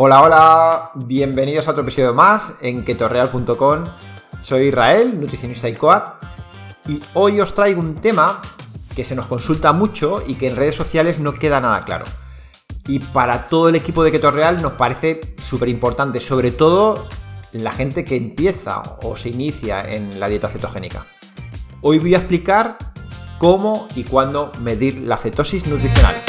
Hola, hola, bienvenidos a otro episodio más en ketorreal.com. Soy Israel, nutricionista y coat, y hoy os traigo un tema que se nos consulta mucho y que en redes sociales no queda nada claro. Y para todo el equipo de Ketorreal nos parece súper importante, sobre todo la gente que empieza o se inicia en la dieta cetogénica. Hoy voy a explicar cómo y cuándo medir la cetosis nutricional.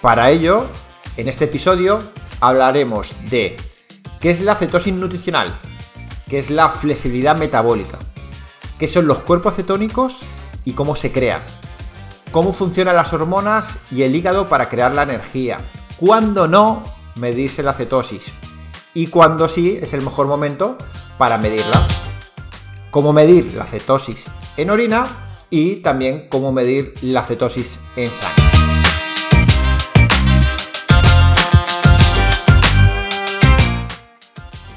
Para ello, en este episodio hablaremos de qué es la cetosis nutricional, qué es la flexibilidad metabólica, qué son los cuerpos cetónicos y cómo se crean, cómo funcionan las hormonas y el hígado para crear la energía, cuándo no medirse la cetosis y cuándo sí es el mejor momento para medirla, cómo medir la cetosis en orina y también cómo medir la cetosis en sangre.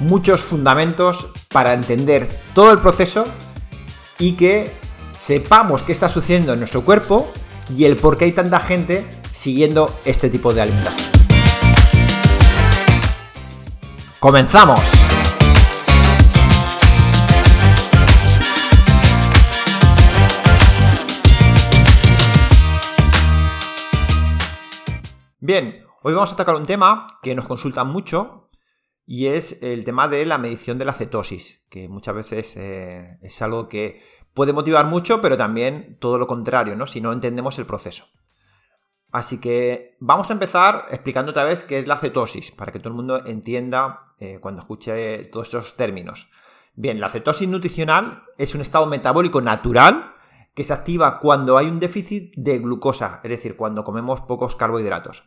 Muchos fundamentos para entender todo el proceso y que sepamos qué está sucediendo en nuestro cuerpo y el por qué hay tanta gente siguiendo este tipo de alimentación. ¡Comenzamos! Bien, hoy vamos a atacar un tema que nos consultan mucho y es el tema de la medición de la cetosis, que muchas veces eh, es algo que puede motivar mucho, pero también todo lo contrario, ¿no? Si no entendemos el proceso. Así que vamos a empezar explicando otra vez qué es la cetosis, para que todo el mundo entienda eh, cuando escuche todos estos términos. Bien, la cetosis nutricional es un estado metabólico natural que se activa cuando hay un déficit de glucosa, es decir, cuando comemos pocos carbohidratos.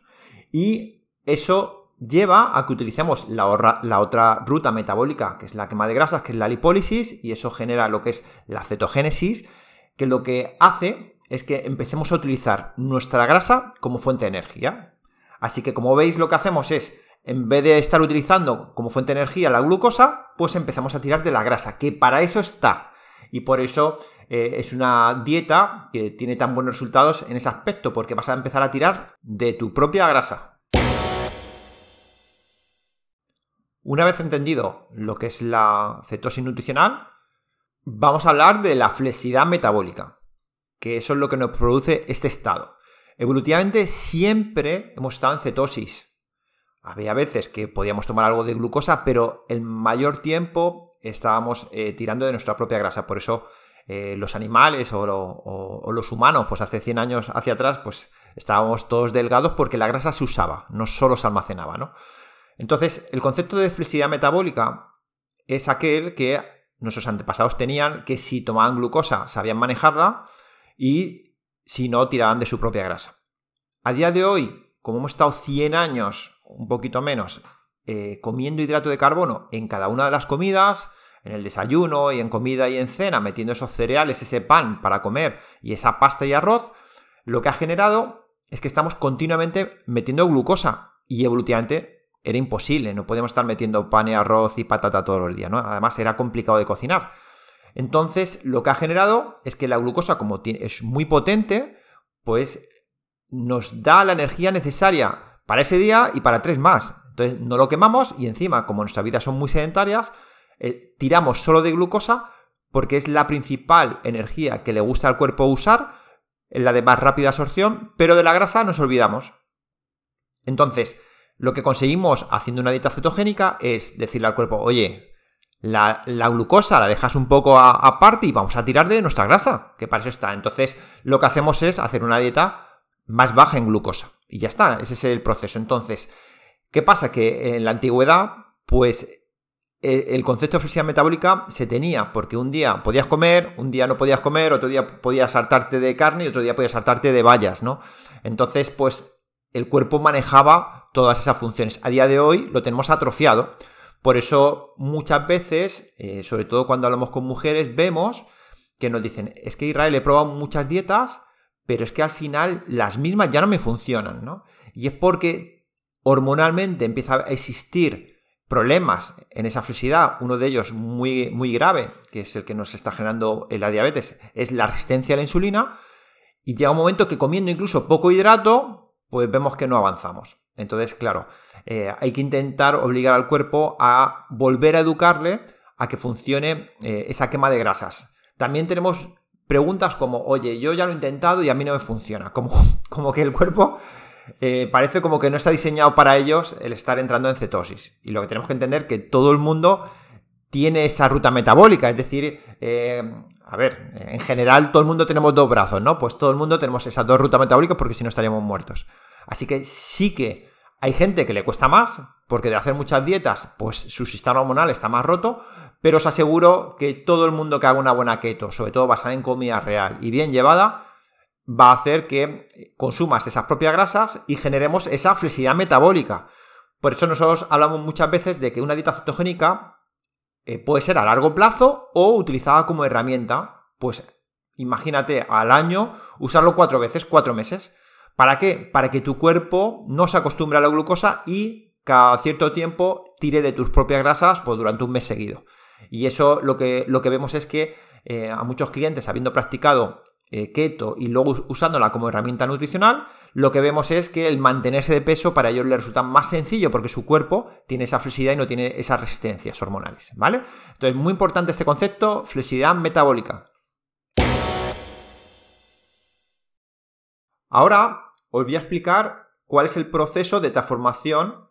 Y eso lleva a que utilicemos la, otra ruta metabólica, que es la quema de grasas, que es la lipólisis, y eso genera lo que es la cetogénesis, que lo que hace es que empecemos a utilizar nuestra grasa como fuente de energía. Así que como veis lo que hacemos es, en vez de estar utilizando como fuente de energía la glucosa, pues empezamos a tirar de la grasa, que para eso está. Y por eso eh, es una dieta que tiene tan buenos resultados en ese aspecto, porque vas a empezar a tirar de tu propia grasa. Una vez entendido lo que es la cetosis nutricional, vamos a hablar de la flexibilidad metabólica, que eso es lo que nos produce este estado. Evolutivamente siempre hemos estado en cetosis. Había veces que podíamos tomar algo de glucosa, pero el mayor tiempo estábamos eh, tirando de nuestra propia grasa. Por eso eh, los animales o, los humanos, pues hace 100 años hacia atrás, pues estábamos todos delgados porque la grasa se usaba, no solo se almacenaba, ¿no? Entonces, el concepto de flexibilidad metabólica es aquel que nuestros antepasados tenían que si tomaban glucosa sabían manejarla y si no tiraban de su propia grasa. A día de hoy, como hemos estado 100 años, un poquito menos, eh, comiendo hidrato de carbono en cada una de las comidas, en el desayuno y en comida y en cena, metiendo esos cereales, ese pan para comer y esa pasta y arroz, lo que ha generado es que estamos continuamente metiendo glucosa y evolutivamente era imposible, no podíamos estar metiendo pan y arroz y patata todos los días, ¿no? Además era complicado de cocinar. Entonces, lo que ha generado es que la glucosa, como es muy potente, pues nos da la energía necesaria para ese día y para tres más. Entonces, no lo quemamos y encima, como nuestras vidas son muy sedentarias, eh, tiramos solo de glucosa porque es la principal energía que le gusta al cuerpo usar, la de más rápida absorción, pero de la grasa nos olvidamos. Entonces, lo que conseguimos haciendo una dieta cetogénica es decirle al cuerpo, oye, la, glucosa la dejas un poco aparte y vamos a tirar de nuestra grasa, que para eso está. Entonces, lo que hacemos es hacer una dieta más baja en glucosa. Y ya está, ese es el proceso. Entonces, ¿qué pasa? Que en la antigüedad, pues el concepto de flexibilidad metabólica se tenía, porque un día podías comer, un día no podías comer, otro día podías saltarte de carne y otro día podías saltarte de bayas, ¿no? Entonces, pues el cuerpo manejaba todas esas funciones. A día de hoy lo tenemos atrofiado. Por eso muchas veces, eh, sobre todo cuando hablamos con mujeres, vemos que nos dicen, es que Israel he probado muchas dietas, pero es que al final las mismas ya no me funcionan, ¿no? Y es porque hormonalmente empieza a existir problemas en esa flexibilidad, uno de ellos muy, muy grave, que es el que nos está generando la diabetes, es la resistencia a la insulina, Y llega un momento que comiendo incluso poco hidrato, pues vemos que no avanzamos. Entonces, claro, eh, hay que intentar obligar al cuerpo a volver a educarle a que funcione eh, esa quema de grasas. También tenemos preguntas como, oye, yo ya lo he intentado y a mí no me funciona. Como, como que el cuerpo eh, parece como que no está diseñado para ellos el estar entrando en cetosis. Y lo que tenemos que entender es que todo el mundo tiene esa ruta metabólica, es decir, eh, a ver, en general todo el mundo tenemos dos brazos, ¿no? Pues todo el mundo tenemos esas dos rutas metabólicas porque si no estaríamos muertos. Así que sí que hay gente que le cuesta más, porque de hacer muchas dietas, pues su sistema hormonal está más roto, pero os aseguro que todo el mundo que haga una buena keto, sobre todo basada en comida real y bien llevada, va a hacer que consumas esas propias grasas y generemos esa flexibilidad metabólica. Por eso nosotros hablamos muchas veces de que una dieta cetogénica eh, puede ser a largo plazo o utilizada como herramienta. Pues imagínate al año usarlo cuatro veces, cuatro meses. ¿Para qué? Para que tu cuerpo no se acostumbre a la glucosa y cada cierto tiempo tire de tus propias grasas pues, durante un mes seguido. Y eso lo que, lo que vemos es que eh, a muchos clientes, habiendo practicado eh, keto y luego usándola como herramienta nutricional, lo que vemos es que el mantenerse de peso para ellos les resulta más sencillo porque su cuerpo tiene esa flexibilidad y no tiene esas resistencias hormonales, ¿vale? Entonces, muy importante este concepto, flexibilidad metabólica. Ahora os voy a explicar cuál es el proceso de transformación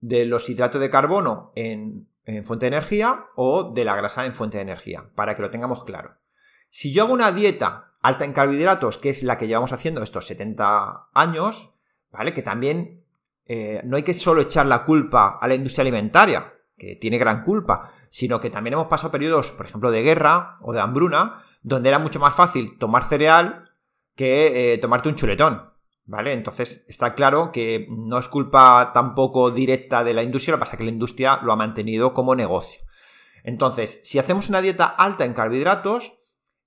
de los hidratos de carbono en, en fuente de energía o de la grasa en fuente de energía, para que lo tengamos claro. Si yo hago una dieta alta en carbohidratos, que es la que llevamos haciendo estos 70 años, ¿vale? Que también eh, no hay que solo echar la culpa a la industria alimentaria, que tiene gran culpa, sino que también hemos pasado periodos, por ejemplo, de guerra o de hambruna, donde era mucho más fácil tomar cereal que eh, tomarte un chuletón. ¿Vale? Entonces está claro que no es culpa tampoco directa de la industria, lo que pasa es que la industria lo ha mantenido como negocio. Entonces, si hacemos una dieta alta en carbohidratos,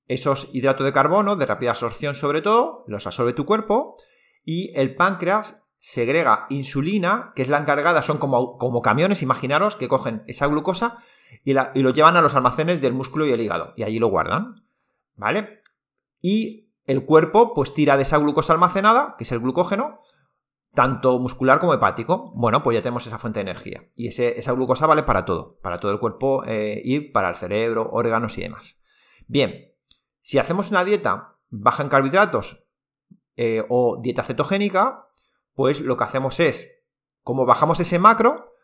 esos hidratos de carbono, de rápida absorción sobre todo, los absorbe tu cuerpo y el páncreas segrega insulina, que es la encargada, son como, como camiones, imaginaros, que cogen esa glucosa y, la, y lo llevan a los almacenes del músculo y el hígado, y allí lo guardan, ¿vale? Y el cuerpo pues tira de esa glucosa almacenada, que es el glucógeno, tanto muscular como hepático. Bueno, pues ya tenemos esa fuente de energía. Y esa glucosa vale para todo, para todo el cuerpo eh, y para el cerebro, órganos y demás. Bien, si hacemos una dieta baja en carbohidratos eh, o dieta cetogénica, pues lo que hacemos es, como bajamos ese macro,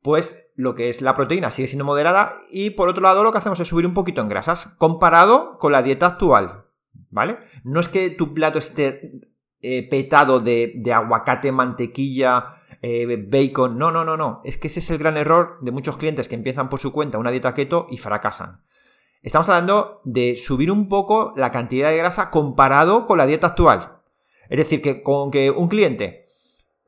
pues lo que es la proteína sigue siendo moderada y por otro lado lo que hacemos es subir un poquito en grasas comparado con la dieta actual, ¿vale? No es que tu plato esté eh, petado de, aguacate, mantequilla, eh, bacon, no, no, no, no, es que ese es el gran error de muchos clientes que empiezan por su cuenta una dieta keto y fracasan. Estamos hablando de subir un poco la cantidad de grasa comparado con la dieta actual. Es decir, que con que un cliente,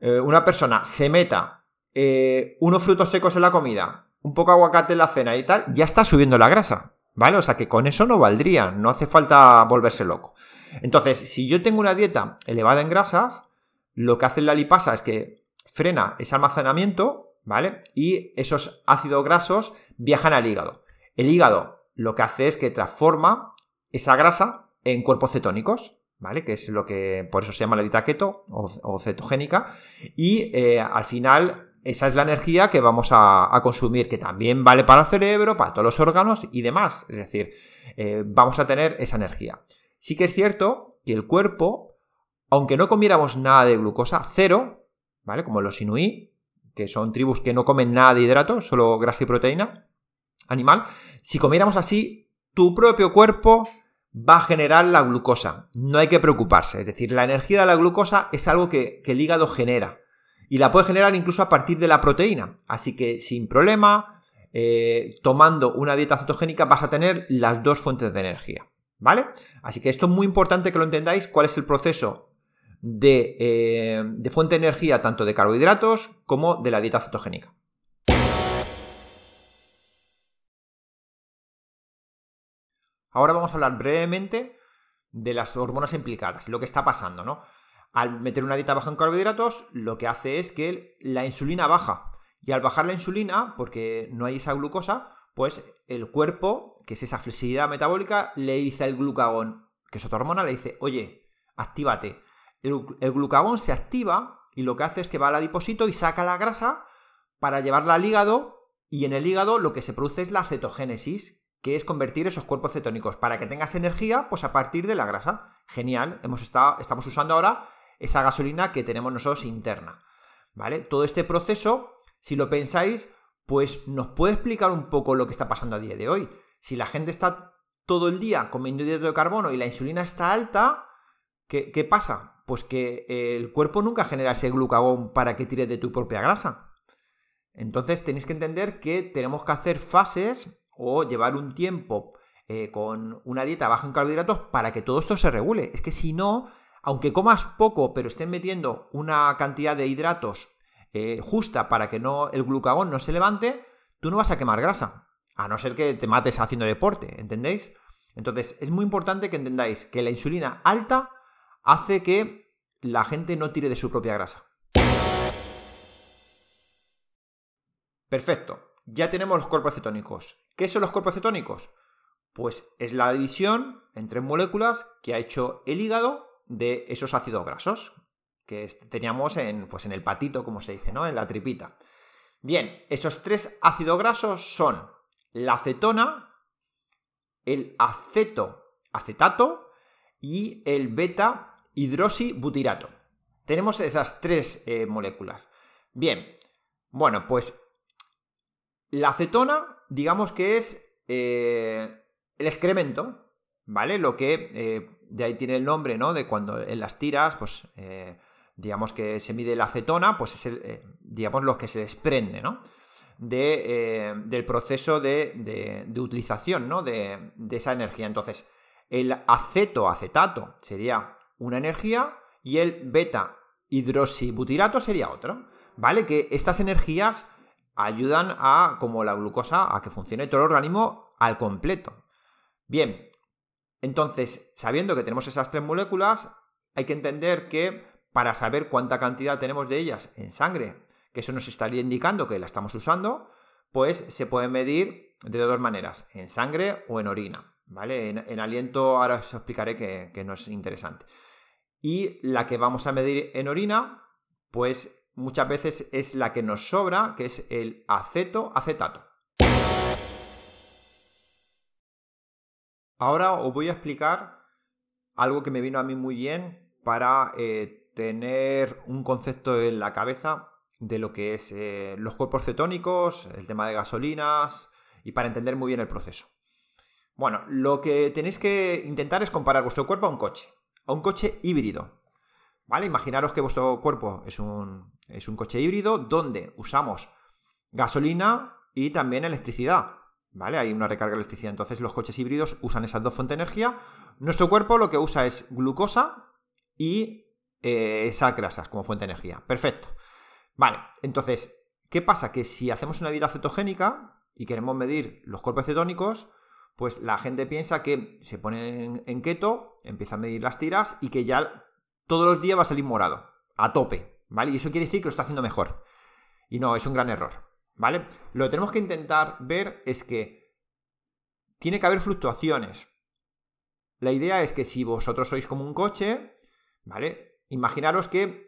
eh, una persona, se meta eh, unos frutos secos en la comida, un poco aguacate en la cena y tal, ya está subiendo la grasa. ¿Vale? O sea que con eso no valdría, no hace falta volverse loco. Entonces, si yo tengo una dieta elevada en grasas, lo que hace la lipasa es que frena ese almacenamiento, ¿vale? Y esos ácidos grasos viajan al hígado. El hígado lo que hace es que transforma esa grasa en cuerpos cetónicos, ¿vale? Que es lo que, por eso se llama la dieta keto o, cetogénica. Y eh, al final, esa es la energía que vamos a, consumir, que también vale para el cerebro, para todos los órganos y demás. Es decir, eh, vamos a tener esa energía. Sí que es cierto que el cuerpo, aunque no comiéramos nada de glucosa, cero, ¿vale? Como los inuí, que son tribus que no comen nada de hidratos, solo grasa y proteína, animal, si comiéramos así, tu propio cuerpo va a generar la glucosa. No hay que preocuparse. Es decir, la energía de la glucosa es algo que, el hígado genera. Y la puede generar incluso a partir de la proteína. Así que sin problema, eh, tomando una dieta cetogénica vas a tener las dos fuentes de energía. ¿Vale? Así que esto es muy importante que lo entendáis, cuál es el proceso de, eh, de fuente de energía tanto de carbohidratos como de la dieta cetogénica. Ahora vamos a hablar brevemente de las hormonas implicadas, lo que está pasando, ¿no? Al meter una dieta baja en carbohidratos, lo que hace es que la insulina baja. Y al bajar la insulina, porque no hay esa glucosa, pues el cuerpo, que es esa flexibilidad metabólica, le dice al glucagón, que es otra hormona, le dice, oye, actívate. El, el, glucagón se activa y lo que hace es que va al adiposito y saca la grasa para llevarla al hígado y en el hígado lo que se produce es la cetogénesis, que es convertir esos cuerpos cetónicos para que tengas energía pues a partir de la grasa. Genial, hemos estamos usando ahora esa gasolina que tenemos nosotros interna. ¿Vale? Todo este proceso, si lo pensáis, pues nos puede explicar un poco lo que está pasando a día de hoy. Si la gente está todo el día comiendo hidrato de carbono y la insulina está alta, ¿qué, ¿qué, pasa? Pues que el cuerpo nunca genera ese glucagón para que tire de tu propia grasa. Entonces tenéis que entender que tenemos que hacer fases o llevar un tiempo eh, con una dieta baja en carbohidratos para que todo esto se regule. Es que si no, aunque comas poco, pero estén metiendo una cantidad de hidratos eh, justa para que no, el glucagón no se levante, tú no vas a quemar grasa. A no ser que te mates haciendo deporte, ¿entendéis? Entonces, es muy importante que entendáis que la insulina alta hace que la gente no tire de su propia grasa. Perfecto, ya tenemos los cuerpos cetónicos. ¿Qué son los cuerpos cetónicos? Pues es la división entre moléculas que ha hecho el hígado de esos ácidos grasos que teníamos en, pues en el patito, como se dice, ¿no? En la tripita. Bien, esos tres ácidos grasos son la acetona, el aceto acetato y el beta hidroxibutirato. Tenemos esas tres eh, moléculas. Bien, bueno, pues la acetona, digamos que es eh, el excremento, ¿vale? Lo que eh, de ahí tiene el nombre, ¿no? De cuando en las tiras, pues eh, digamos que se mide la acetona, pues es digamos lo que se desprende, ¿no? De, del proceso de, utilización, ¿no? De, de esa energía. Entonces, el aceto, acetato sería una energía y el beta hidroxibutirato sería otra, ¿vale? Que estas energías ayudan a, como la glucosa, a que funcione todo el organismo al completo. Bien, entonces, sabiendo que tenemos esas tres moléculas, hay que entender que para saber cuánta cantidad tenemos de ellas en sangre, que eso nos estaría indicando que la estamos usando, pues se puede medir de dos maneras, en sangre o en orina. ¿Vale? En, aliento ahora os explicaré que, que no es interesante. Y la que vamos a medir en orina, pues muchas veces es la que nos sobra, que es el aceto acetato. Ahora os voy a explicar algo que me vino a mí muy bien para eh, tener un concepto en la cabeza de lo que es eh, los cuerpos cetónicos, el tema de gasolinas y para entender muy bien el proceso. Bueno, lo que tenéis que intentar es comparar vuestro cuerpo a un coche, a un coche híbrido. ¿Vale? Imaginaros que vuestro cuerpo es un, es un coche híbrido donde usamos gasolina y también electricidad. ¿Vale? Hay una recarga de electricidad. Entonces los coches híbridos usan esas dos fuentes de energía. Nuestro cuerpo lo que usa es glucosa y eh, esas grasas como fuente de energía. Perfecto. Vale, entonces, ¿qué pasa? Que si hacemos una dieta cetogénica y queremos medir los cuerpos cetónicos, pues la gente piensa que se pone en keto, empieza a medir las tiras y que ya todos los días va a salir morado, a tope, ¿vale? Y eso quiere decir que lo está haciendo mejor. Y no, es un gran error, ¿vale? Lo que tenemos que intentar ver es que tiene que haber fluctuaciones. La idea es que si vosotros sois como un coche, ¿vale? Imaginaros que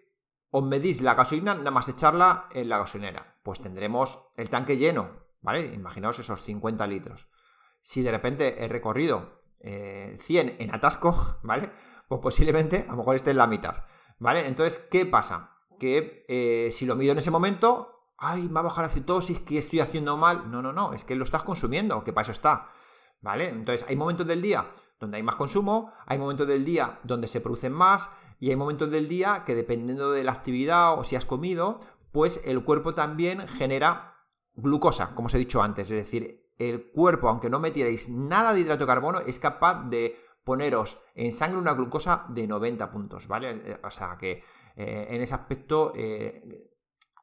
os medís la gasolina nada más echarla en la gasolinera. Pues tendremos el tanque lleno, ¿vale? Imaginaos esos 50 litros. Si de repente he recorrido 100 eh, en atasco, ¿vale? Pues posiblemente a lo mejor esté en la mitad. ¿Vale? Entonces, ¿qué pasa? Que eh, si lo mido en ese momento, ay, me ha bajado la cetosis, ¿qué estoy haciendo mal? No, no, no, es que lo estás consumiendo, que para eso está. ¿Vale? Entonces, hay momentos del día donde hay más consumo, hay momentos del día donde se producen más y hay momentos del día que dependiendo de la actividad o si has comido, pues el cuerpo también genera glucosa, como os he dicho antes. Es decir, el cuerpo, aunque no metierais nada de hidrato de carbono, es capaz de poneros en sangre una glucosa de 90 puntos, ¿vale? Eh, o sea que eh, en ese aspecto eh,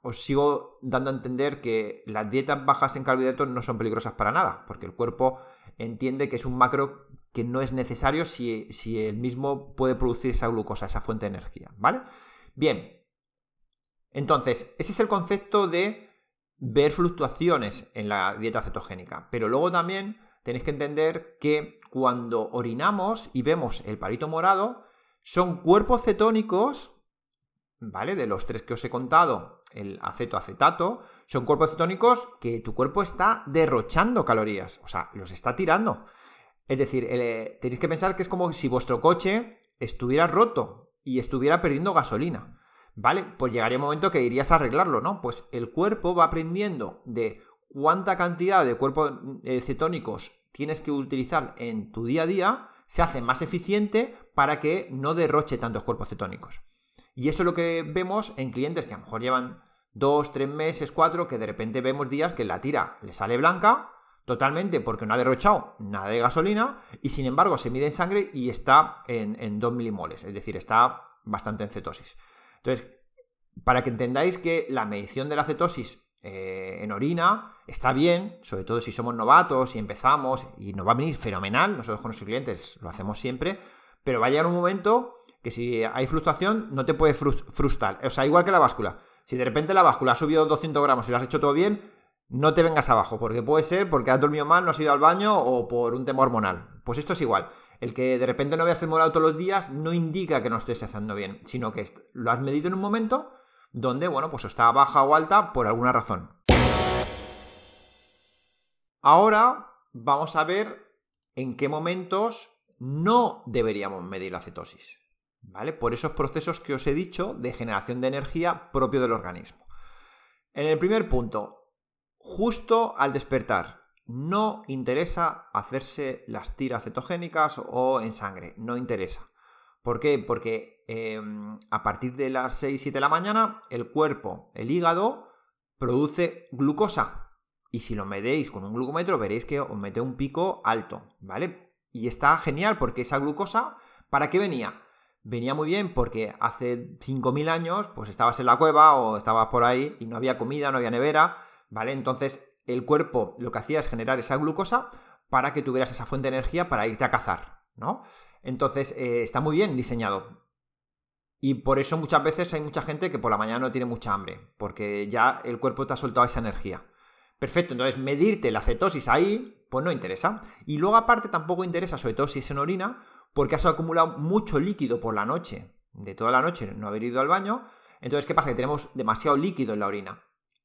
os sigo dando a entender que las dietas bajas en carbohidratos no son peligrosas para nada, porque el cuerpo entiende que es un macro que no es necesario si, si el mismo puede producir esa glucosa, esa fuente de energía, ¿vale? Bien, entonces, ese es el concepto de ver fluctuaciones en la dieta cetogénica, pero luego también tenéis que entender que cuando orinamos y vemos el palito morado, Son cuerpos cetónicos, ¿vale? De los tres que os he contado, el aceto-acetato, son cuerpos cetónicos que tu cuerpo está derrochando calorías, o sea, los está tirando. Es decir, eh, tenéis que pensar que es como si vuestro coche estuviera roto y estuviera perdiendo gasolina. ¿Vale? Pues llegaría un momento que irías a arreglarlo, ¿no? Pues el cuerpo va aprendiendo de cuánta cantidad de cuerpos eh, cetónicos tienes que utilizar en tu día a día, se hace más eficiente para que no derroche tantos cuerpos cetónicos. Y eso es lo que vemos en clientes que a lo mejor llevan dos, tres meses, cuatro, que de repente vemos días que la tira le sale blanca totalmente porque no ha derrochado nada de gasolina y sin embargo se mide en sangre y está en, en 2 milimoles, es decir, está bastante en cetosis. Entonces, para que entendáis que la medición de la cetosis eh, en orina está bien, sobre todo si somos novatos y empezamos y nos va a venir fenomenal, nosotros con nuestros clientes lo hacemos siempre, pero va a llegar un momento que si hay frustración no te puede frustrar, o sea, igual que la báscula. Si de repente la báscula ha subido 200 gramos y lo has hecho todo bien, no te vengas abajo, porque puede ser porque has dormido mal, no has ido al baño o por un tema hormonal. Pues esto es igual. El que de repente no veas el morado todos los días no indica que no estés haciendo bien, sino que lo has medido en un momento donde, bueno, pues está baja o alta por alguna razón. Ahora vamos a ver en qué momentos no deberíamos medir la cetosis, ¿vale? Por esos procesos que os he dicho de generación de energía propio del organismo. En el primer punto, justo al despertar, no interesa hacerse las tiras cetogénicas o en sangre, no interesa. ¿Por qué? Porque em, a partir de las 6, 7 de la mañana, el cuerpo, el hígado, produce glucosa. Y si lo medéis con un glucómetro, veréis que os mete un pico alto, ¿vale? Y está genial porque esa glucosa, ¿para qué venía? Venía muy bien porque hace 5.000 años, pues estabas en la cueva o estabas por ahí y no había comida, no había nevera, ¿vale? Entonces el cuerpo lo que hacía es generar esa glucosa para que tuvieras esa fuente de energía para irte a cazar, ¿no? Entonces, eh, está muy bien diseñado. Y por eso muchas veces hay mucha gente que por la mañana no tiene mucha hambre, porque ya el cuerpo te ha soltado esa energía. Perfecto, entonces medirte la cetosis ahí, pues no interesa. Y luego aparte tampoco interesa, sobre todo si es en orina, porque has acumulado mucho líquido por la noche, de toda la noche no haber ido al baño. Entonces, ¿qué pasa? Que tenemos demasiado líquido en la orina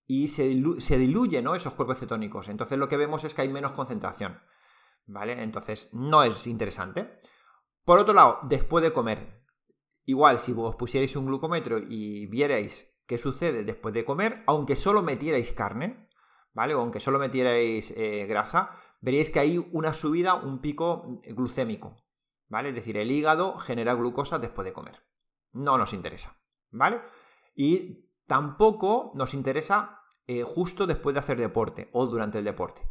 y se, se diluyen ¿no? esos cuerpos cetónicos. Entonces lo que vemos es que hay menos concentración. ¿Vale? Entonces no es interesante. Por otro lado, después de comer, igual si vos pusierais un glucómetro y vierais qué sucede después de comer, aunque solo metierais carne, ¿vale? O aunque solo metierais eh, grasa, veréis que hay una subida, un pico glucémico, ¿vale? Es decir, el hígado genera glucosa después de comer. No nos interesa, ¿vale? Y tampoco nos interesa eh, justo después de hacer deporte o durante el deporte,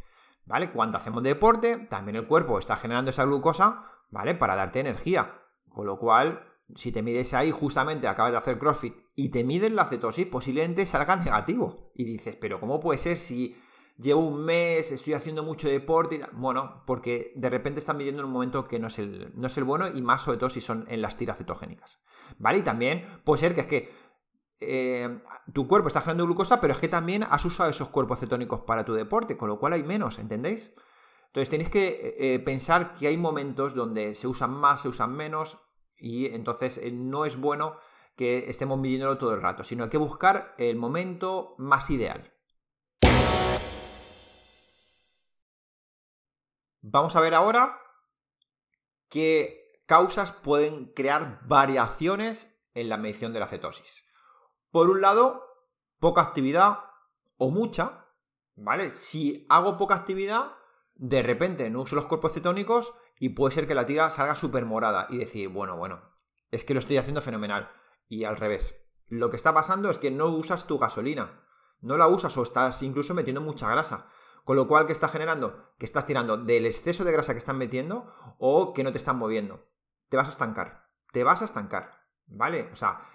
¿vale? Cuando hacemos deporte, también el cuerpo está generando esa glucosa ¿vale? Para darte energía. Con lo cual, si te mides ahí, justamente acabas de hacer CrossFit y te miden la cetosis, posiblemente salga negativo. Y dices, pero ¿cómo puede ser si llevo un mes, estoy haciendo mucho deporte? Bueno, porque de repente están midiendo en un momento que no es el, no es el bueno y más sobre todo si son en las tiras cetogénicas. ¿Vale? Y también puede ser que es que eh, tu cuerpo está generando glucosa, pero es que también has usado esos cuerpos cetónicos para tu deporte, con lo cual hay menos, ¿entendéis? Entonces tenéis que eh, eh, pensar que hay momentos donde se usan más, se usan menos y entonces eh, no es bueno que estemos midiéndolo todo el rato, sino hay que buscar el momento más ideal. Vamos a ver ahora qué causas pueden crear variaciones en la medición de la cetosis. Por un lado, poca actividad o mucha, ¿vale? Si hago poca actividad, de repente no uso los cuerpos cetónicos y puede ser que la tira salga súper morada y decir, bueno, bueno, es que lo estoy haciendo fenomenal. Y al revés, lo que está pasando es que no usas tu gasolina, no la usas o estás incluso metiendo mucha grasa. Con lo cual, ¿qué está generando? Que estás tirando del exceso de grasa que están metiendo o que no te están moviendo. Te vas a estancar. Te vas a estancar. ¿Vale? O sea,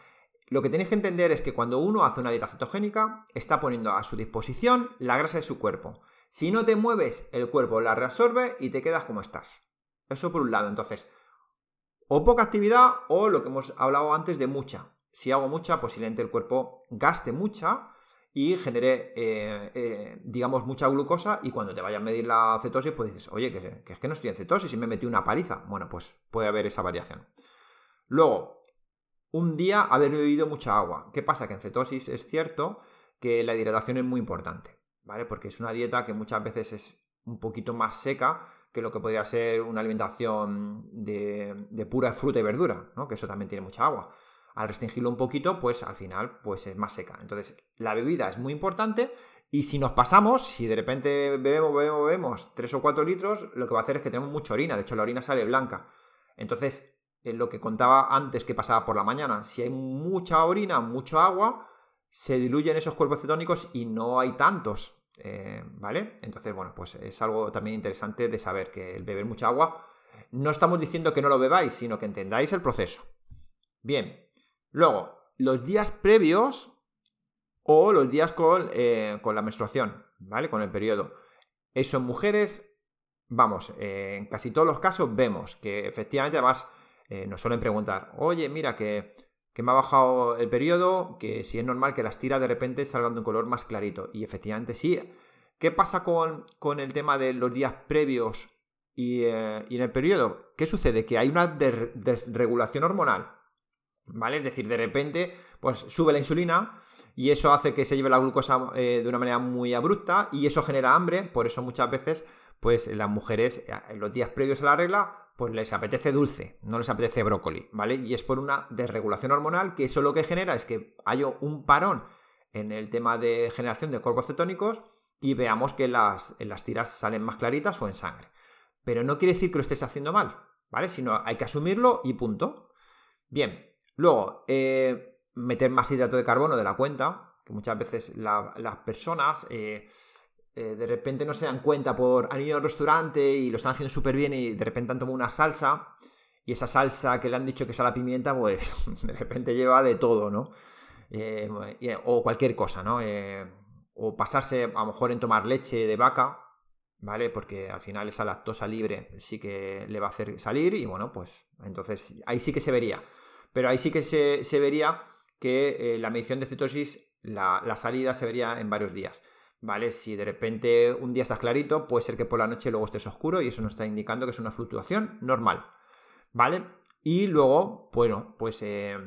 lo que tenéis que entender es que cuando uno hace una dieta cetogénica, está poniendo a su disposición la grasa de su cuerpo. Si no te mueves, el cuerpo la reabsorbe y te quedas como estás. Eso por un lado. Entonces, o poca actividad o lo que hemos hablado antes de mucha. Si hago mucha, posiblemente el cuerpo gaste mucha y genere, eh, eh, digamos, mucha glucosa y cuando te vaya a medir la cetosis, pues dices, oye, que, es que no estoy en cetosis y me metí una paliza. Bueno, pues puede haber esa variación. Luego, un día haber bebido mucha agua. ¿Qué pasa? Que en cetosis es cierto que la hidratación es muy importante, ¿vale? Porque es una dieta que muchas veces es un poquito más seca que lo que podría ser una alimentación de, pura fruta y verdura, ¿no? Que eso también tiene mucha agua. Al restringirlo un poquito, pues al final pues es más seca. Entonces, la bebida es muy importante y si nos pasamos, si de repente bebemos, bebemos, bebemos 3 o 4 litros, lo que va a hacer es que tenemos mucha orina. De hecho, la orina sale blanca. Entonces, lo que contaba antes que pasaba por la mañana, si hay mucha orina, mucho agua, se diluyen esos cuerpos cetónicos y no hay tantos. Eh, ¿Vale? Entonces, bueno, pues es algo también interesante de saber que el beber mucha agua, no estamos diciendo que no lo bebáis, sino que entendáis el proceso. Bien, luego, los días previos o los días con, eh, con la menstruación, ¿vale? Con el periodo. Eso en mujeres, vamos, eh, en casi todos los casos vemos que efectivamente además nos suelen preguntar, oye, mira que que me ha bajado el periodo, que si es normal que las tiras de repente salgan de un color más clarito. Y efectivamente sí. ¿Qué pasa con, el tema de los días previos y, eh, en el periodo? ¿Qué sucede? Que hay una desregulación hormonal. ¿Vale? Es decir, de repente, pues sube la insulina y eso hace que se lleve la glucosa eh, de una manera muy abrupta y eso genera hambre. Por eso muchas veces, pues las mujeres en los días previos a la regla pues les apetece dulce, no les apetece brócoli, ¿vale? Y es por una desregulación hormonal que eso lo que genera es que haya un parón en el tema de generación de cuerpos cetónicos y veamos que las, las tiras salen más claritas o en sangre. Pero no quiere decir que lo estés haciendo mal, ¿vale? Sino hay que asumirlo y punto. Bien, luego, eh, meter más hidrato de carbono de la cuenta, que muchas veces las personas... Eh, eh, de repente no se dan cuenta por han ido al restaurante y lo están haciendo súper bien y de repente han tomado una salsa y esa salsa que le han dicho que es a la pimienta, pues de repente lleva de todo, ¿no? Eh, o cualquier cosa, ¿no? Eh, o pasarse a lo mejor en tomar leche de vaca, ¿vale? Porque al final esa lactosa libre sí que le va a hacer salir y bueno, pues entonces ahí sí que se vería. Pero ahí sí que se, vería que la medición de cetosis, la salida se vería en varios días. ¿Vale? Si de repente un día estás clarito, puede ser que por la noche luego estés oscuro y eso nos está indicando que es una fluctuación normal, ¿vale? Y luego, bueno, pues eh,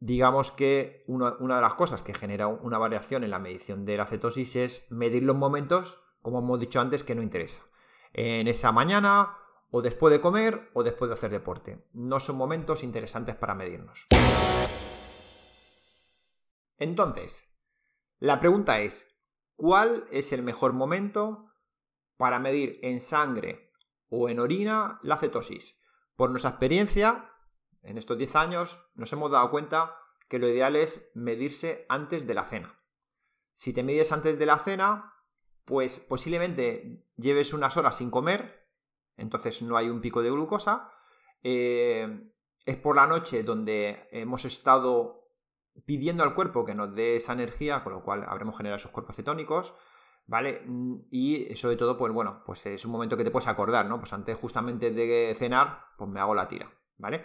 digamos que una, de las cosas que genera una variación en la medición de la cetosis es medir los momentos, como hemos dicho antes, que no interesa. En esa mañana, o después de comer, o después de hacer deporte. No son momentos interesantes para medirnos. Entonces, la pregunta es, ¿Cuál es el mejor momento para medir en sangre o en orina la cetosis? Por nuestra experiencia, en estos 10 años, nos hemos dado cuenta que lo ideal es medirse antes de la cena. Si te mides antes de la cena, pues posiblemente lleves unas horas sin comer, entonces no hay un pico de glucosa. Eh, es por la noche donde hemos estado pidiendo al cuerpo que nos dé esa energía, con lo cual habremos generado esos cuerpos cetónicos, ¿vale? Y sobre todo, pues bueno, pues es un momento que te puedes acordar, ¿no? Pues antes justamente de cenar, pues me hago la tira, ¿vale?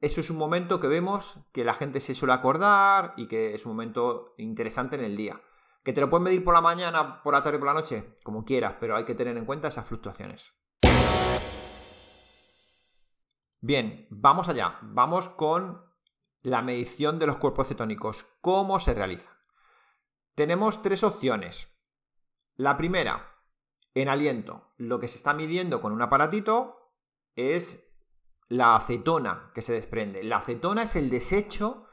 Eso es un momento que vemos que la gente se suele acordar y que es un momento interesante en el día. ¿Que te lo puedes medir por la mañana, por la tarde, por la noche? Como quieras, pero hay que tener en cuenta esas fluctuaciones. Bien, vamos allá. Vamos con la medición de los cuerpos cetónicos. ¿Cómo se realiza? Tenemos tres opciones. La primera, en aliento, lo que se está midiendo con un aparatito es la acetona que se desprende. La acetona es el desecho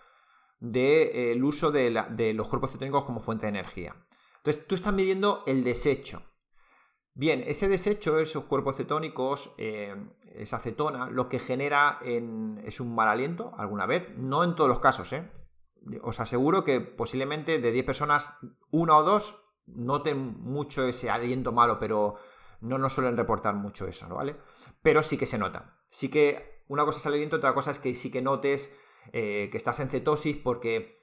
del uso de, de los cuerpos cetónicos como fuente de energía. Entonces, tú estás midiendo el desecho. Bien, ese desecho, esos cuerpos cetónicos, eh, esa acetona, lo que genera es un mal aliento alguna vez, no en todos los casos, ¿eh? Os aseguro que posiblemente de 10 personas, una o dos noten mucho ese aliento malo, pero no nos suelen reportar mucho eso, ¿vale? Pero sí que se nota. Sí que una cosa es el aliento, otra cosa es que sí que notes eh, que estás en cetosis porque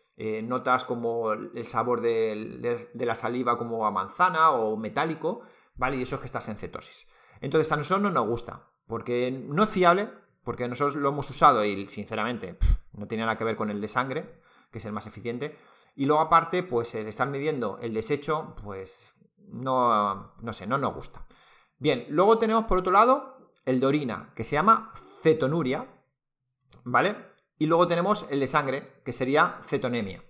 notas como el sabor de la saliva como a manzana o metálico ¿vale? Y eso es que estás en cetosis. Entonces a nosotros no nos gusta, porque no es fiable, porque nosotros lo hemos usado y sinceramente no tiene nada que ver con el de sangre, que es el más eficiente. Y luego aparte, pues el estar midiendo el desecho, pues no, no sé, no nos gusta. Bien, luego tenemos por otro lado el de orina, que se llama cetonuria, ¿vale? Y luego tenemos el de sangre, que sería cetonemia.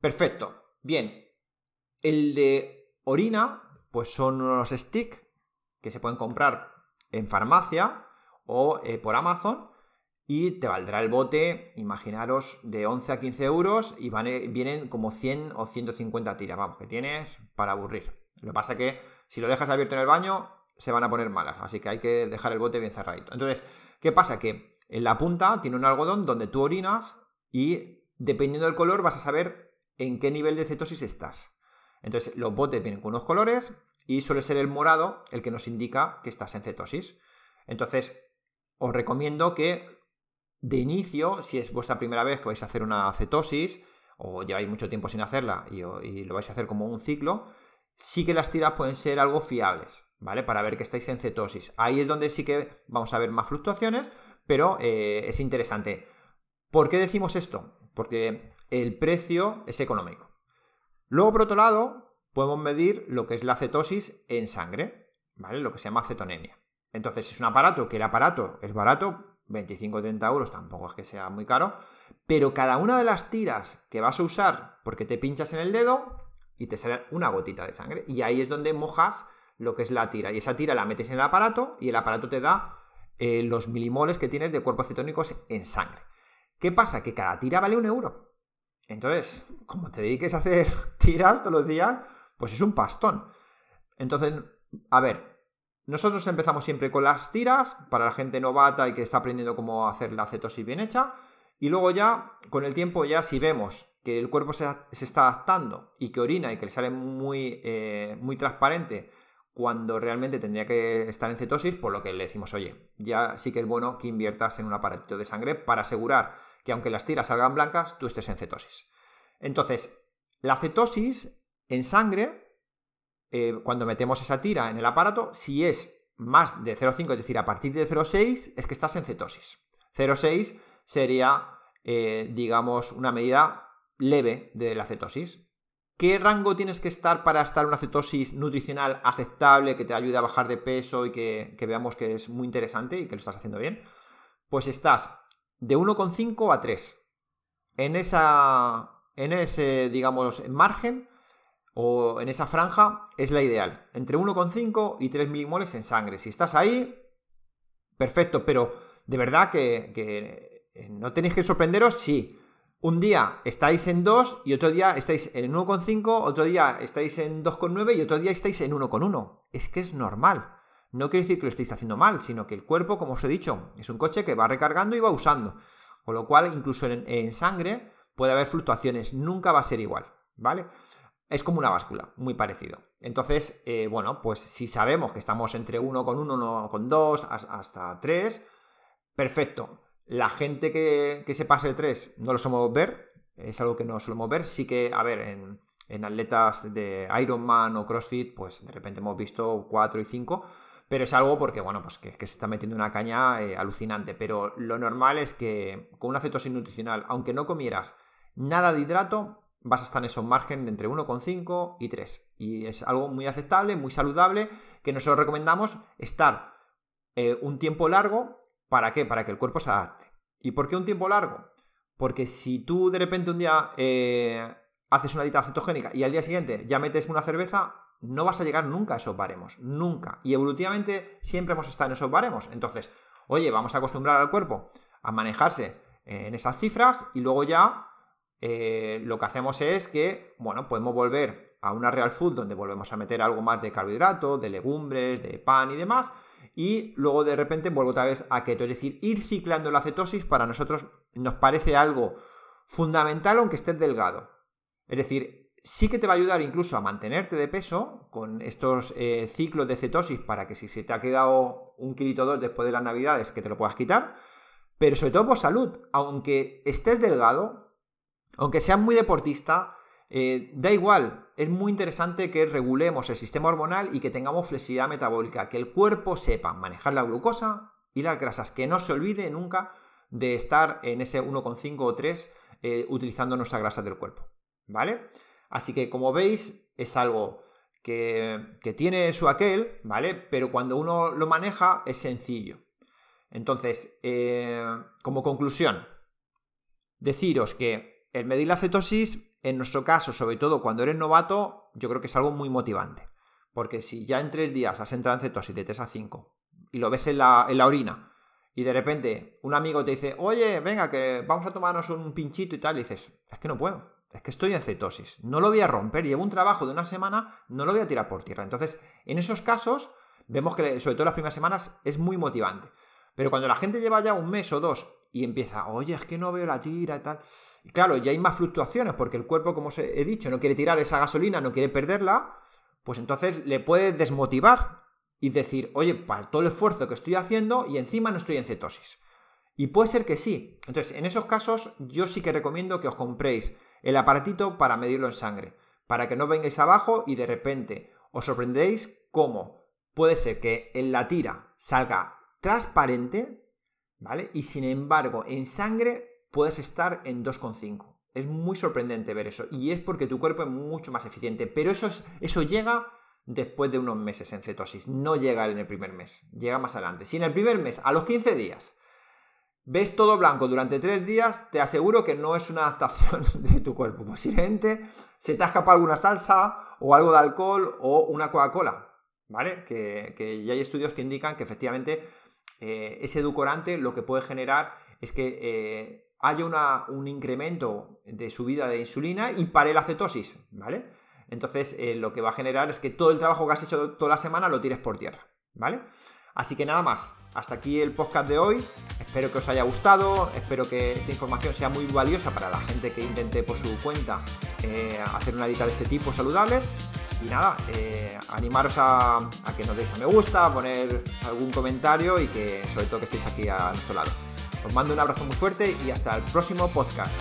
Perfecto. Bien. El de orina, pues son unos sticks que se pueden comprar en farmacia o eh, por Amazon y te valdrá el bote, imaginaros, de 11 a 15 euros y van, vienen como 100 o 150 tiras, vamos, que tienes para aburrir. Lo que pasa es que si lo dejas abierto en el baño, se van a poner malas, así que hay que dejar el bote bien cerradito. Entonces, ¿qué pasa? Que en la punta tiene un algodón donde tú orinas y dependiendo del color vas a saber en qué nivel de cetosis estás. Entonces, los botes vienen con unos colores y suele ser el morado el que nos indica que estás en cetosis. Entonces, os recomiendo que de inicio, si es vuestra primera vez que vais a hacer una cetosis o lleváis mucho tiempo sin hacerla y, lo vais a hacer como un ciclo, sí que las tiras pueden ser algo fiables, ¿vale? Para ver que estáis en cetosis. Ahí es donde sí que vamos a ver más fluctuaciones, pero eh, es interesante. ¿Por qué decimos esto? Porque el precio es económico. Luego, por otro lado, podemos medir lo que es la cetosis en sangre, ¿vale? Lo que se llama cetonemia. Entonces, es un aparato que el aparato es barato, 25 o 30 euros, tampoco es que sea muy caro, pero cada una de las tiras que vas a usar, porque te pinchas en el dedo y te sale una gotita de sangre, y ahí es donde mojas lo que es la tira, y esa tira la metes en el aparato y el aparato te da eh, los milimoles que tienes de cuerpos cetónicos en sangre. ¿Qué pasa? Que cada tira vale un euro. Entonces, como te dediques a hacer tiras todos los días, pues es un pastón. Entonces, a ver, nosotros empezamos siempre con las tiras para la gente novata y que está aprendiendo cómo hacer la cetosis bien hecha. Y luego ya, con el tiempo, ya si vemos que el cuerpo se, está adaptando y que orina y que le sale muy, eh, muy transparente cuando realmente tendría que estar en cetosis, por lo que le decimos, oye, ya sí que es bueno que inviertas en un aparatito de sangre para asegurar que aunque las tiras salgan blancas, tú estés en cetosis. Entonces, la cetosis en sangre eh, cuando metemos esa tira en el aparato, si es más de 0,5, es decir, a partir de 0,6, es que estás en cetosis. 0,6 sería, eh, digamos, una medida leve de la cetosis. ¿Qué rango tienes que estar para estar en una cetosis nutricional aceptable, que te ayude a bajar de peso y que, que veamos que es muy interesante y que lo estás haciendo bien? Pues estás de 1,5 a 3. En, esa, en ese, digamos, margen o en esa franja es la ideal. Entre 1,5 y 3 milimoles en sangre. Si estás ahí, perfecto, pero de verdad que, eh, no tenéis que sorprenderos si un día estáis en 2 y otro día estáis en 1,5, otro día estáis en 2,9 y otro día estáis en 1,1. Es que es normal. No quiere decir que lo estéis haciendo mal, sino que el cuerpo, como os he dicho, es un coche que va recargando y va usando. Con lo cual, incluso en, en sangre puede haber fluctuaciones, nunca va a ser igual, ¿vale? es como una báscula, muy parecido. Entonces, eh, bueno, pues si sabemos que estamos entre 1 con 1, con 2, hasta 3, perfecto. La gente que, se pase de 3 no lo solemos ver, es algo que no solemos ver. Sí que, a ver, en, atletas de Ironman o CrossFit, pues de repente hemos visto 4 y 5, pero es algo porque, bueno, pues que, se está metiendo una caña eh, alucinante. Pero lo normal es que con una cetosis nutricional, aunque no comieras nada de hidrato, vas a estar en esos margen de entre 1,5 y 3. Y es algo muy aceptable, muy saludable, que nosotros recomendamos estar eh, un tiempo largo. ¿Para qué? Para que el cuerpo se adapte. ¿Y por qué un tiempo largo? Porque si tú de repente un día eh, haces una dieta cetogénica y al día siguiente ya metes una cerveza, no vas a llegar nunca a esos baremos. Nunca. Y evolutivamente siempre hemos estado en esos baremos. Entonces, oye, vamos a acostumbrar al cuerpo a manejarse en esas cifras y luego ya eh, lo que hacemos es que, bueno, podemos volver a una real food donde volvemos a meter algo más de carbohidrato, de legumbres, de pan y demás, y luego de repente vuelvo otra vez a keto, es decir, ir ciclando la cetosis para nosotros nos parece algo fundamental aunque estés delgado. Es decir, sí que te va a ayudar incluso a mantenerte de peso con estos eh, ciclos de cetosis para que si se te ha quedado un kilito dos después de las navidades que te lo puedas quitar, pero sobre todo por salud, aunque estés delgado, aunque seas muy deportista, eh, da igual, es muy interesante que regulemos el sistema hormonal y que tengamos flexibilidad metabólica, que el cuerpo sepa manejar la glucosa y las grasas, que no se olvide nunca de estar en ese 1,5 o 3 eh, utilizando nuestra grasa del cuerpo, ¿vale? Así que como veis es algo que, que tiene su aquel, ¿vale? Pero cuando uno lo maneja es sencillo. Entonces, eh, como conclusión, deciros que el medir la cetosis, en nuestro caso, sobre todo cuando eres novato, yo creo que es algo muy motivante. Porque si ya en tres días has entrado en cetosis de 3 a 5 y lo ves en la, en la orina y de repente un amigo te dice, oye, venga, que vamos a tomarnos un pinchito y tal, y dices, es que no puedo, es que estoy en cetosis, no lo voy a romper, llevo un trabajo de una semana, no lo voy a tirar por tierra. Entonces, en esos casos, vemos que sobre todo las primeras semanas es muy motivante. Pero cuando la gente lleva ya un mes o dos y empieza, oye, es que no veo la tira y tal. Y claro, ya hay más fluctuaciones porque el cuerpo, como os he dicho, no quiere tirar esa gasolina, no quiere perderla, pues entonces le puede desmotivar y decir, oye, para todo el esfuerzo que estoy haciendo y encima no estoy en cetosis. Y puede ser que sí. Entonces, en esos casos, yo sí que recomiendo que os compréis el aparatito para medirlo en sangre, para que no vengáis abajo y de repente os sorprendéis cómo puede ser que en la tira salga transparente, ¿vale? Y sin embargo, en sangre puedes estar en 2,5. Es muy sorprendente ver eso. Y es porque tu cuerpo es mucho más eficiente. Pero eso, eso llega después de unos meses en cetosis. No llega en el primer mes. Llega más adelante. Si en el primer mes, a los 15 días, ves todo blanco durante 3 días, te aseguro que no es una adaptación de tu cuerpo. Posiblemente se te ha escapado alguna salsa o algo de alcohol o una Coca-Cola. ¿Vale? Que, ya hay estudios que indican que efectivamente eh, ese edulcorante lo que puede generar es que eh, haya un incremento de subida de insulina y pare la cetosis, ¿vale? Entonces eh, lo que va a generar es que todo el trabajo que has hecho toda la semana lo tires por tierra, ¿vale? Así que nada más, hasta aquí el podcast de hoy. Espero que os haya gustado, espero que esta información sea muy valiosa para la gente que intente por su cuenta hacer una dieta de este tipo saludable. Y nada, eh, animaros a, a, que nos deis a me gusta, a poner algún comentario y que sobre todo que estéis aquí a nuestro lado. Os mando un abrazo muy fuerte y hasta el próximo podcast.